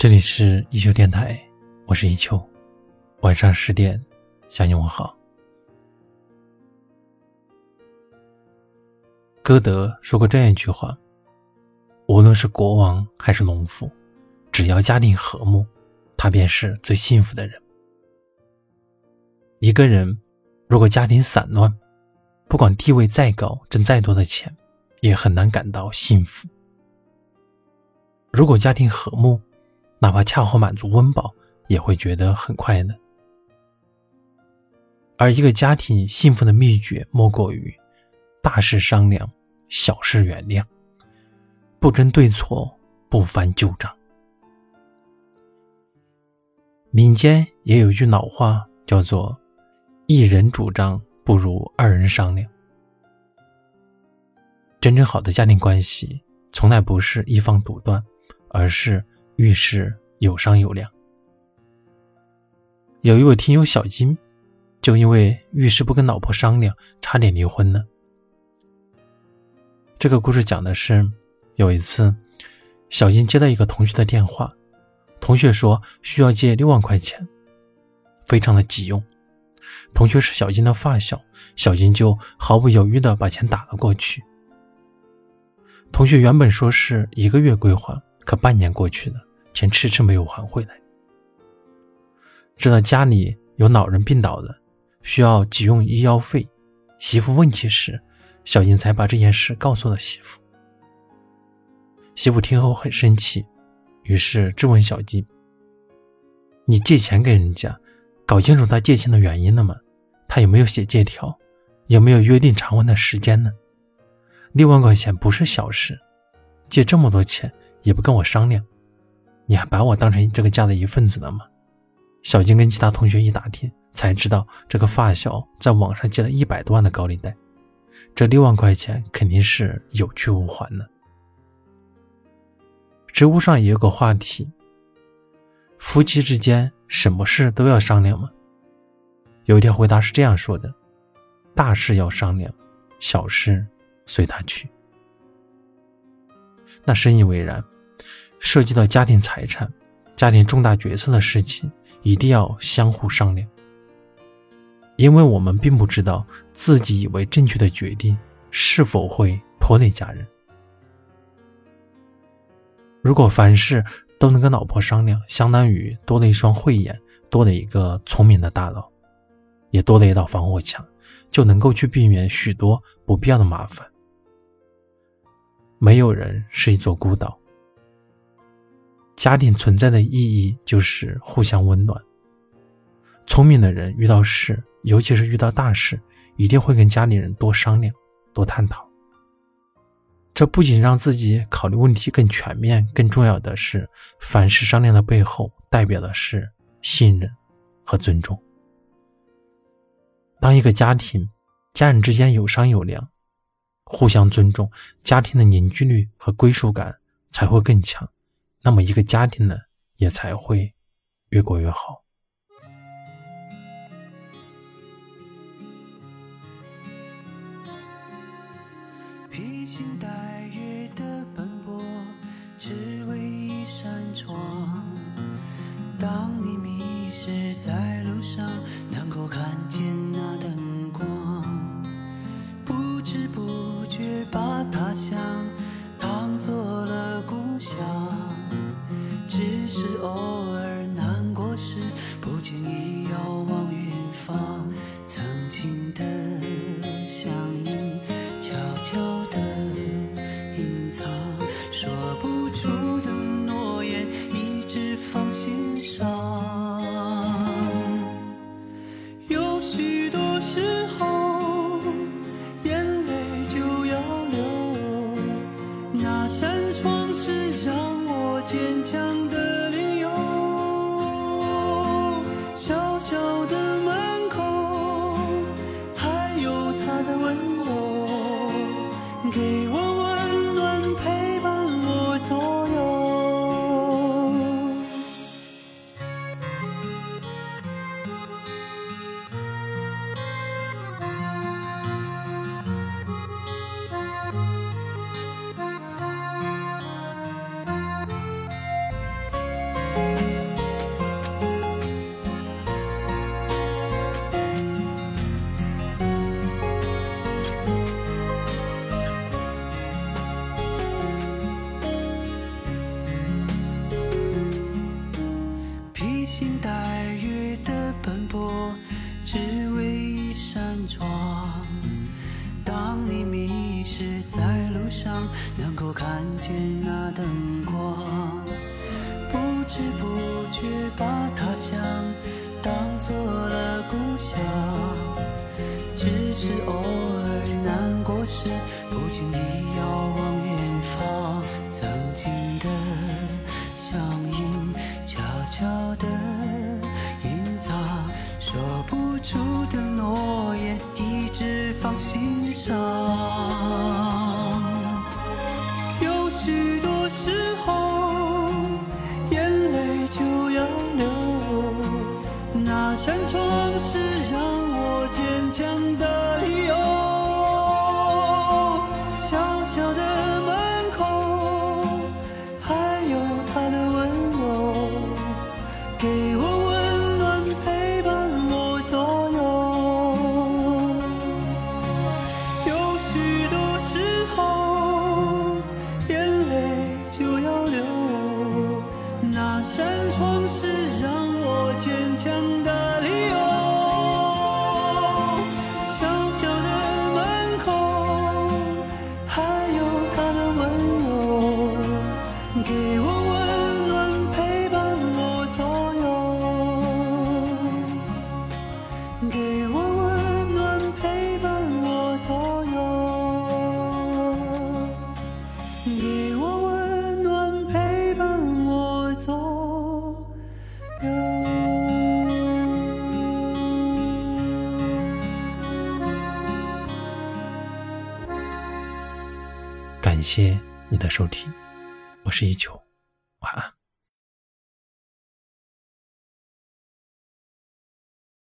这里是一秋电台，我是一秋。晚上十点，向你问好。歌德说过这样一句话：“无论是国王还是农夫，只要家庭和睦，他便是最幸福的人。”一个人如果家庭散乱，不管地位再高，挣再多的钱，也很难感到幸福。如果家庭和睦，哪怕恰好满足温饱，也会觉得很快乐。而一个家庭幸福的秘诀，莫过于大事商量，小事原谅，不争对错，不翻旧账。民间也有一句老话，叫做“一人主张不如二人商量”。真正好的家庭关系，从来不是一方独断，而是。遇事有商有量。有一位听友小金，就因为遇事不跟老婆商量，差点离婚了。这个故事讲的是，有一次，小金接到一个同学的电话，同学说需要借六万块钱，非常的急用。同学是小金的发小，小金就毫不犹豫的把钱打了过去。同学原本说是一个月归还，可半年过去了。钱迟迟没有还回来，直到家里有老人病倒了，需要急用医药费，媳妇问起时，小金才把这件事告诉了媳妇。媳妇听后很生气，于是质问小金：“你借钱给人家，搞清楚他借钱的原因了吗？他有没有写借条？有没有约定偿还的时间呢？六万块钱不是小事，借这么多钱也不跟我商量。”你还把我当成这个家的一份子了吗？小金跟其他同学一打听，才知道这个发小在网上借了一百多万的高利贷，这六万块钱肯定是有去无还的。知乎上也有个话题：夫妻之间什么事都要商量吗？有一条回答是这样说的：大事要商量，小事随他去。那深以为然。涉及到家庭财产、家庭重大决策的事情，一定要相互商量，因为我们并不知道自己以为正确的决定是否会拖累家人。如果凡事都能跟老婆商量，相当于多了一双慧眼，多了一个聪明的大脑，也多了一道防火墙，就能够去避免许多不必要的麻烦。没有人是一座孤岛。家庭存在的意义就是互相温暖。聪明的人遇到事，尤其是遇到大事，一定会跟家里人多商量、多探讨。这不仅让自己考虑问题更全面，更重要的是，凡事商量的背后代表的是信任和尊重。当一个家庭家人之间有商有量，互相尊重，家庭的凝聚力和归属感才会更强。那么，一个家庭呢，也才会越过越好。披星戴月的奔波，只为一扇窗。当你迷失在路上，能够看见那灯光，不知不觉把他乡当做了故乡。只是偶尔难过时，不经意遥望远方，曾经的不知不觉把他乡当做了故乡，只是偶尔难过时，不经意遥望远方。曾经的乡音，悄悄的隐藏，说不出的诺言，一直放心上。有许多。那扇窗是感谢你的收听，我是一九，晚安。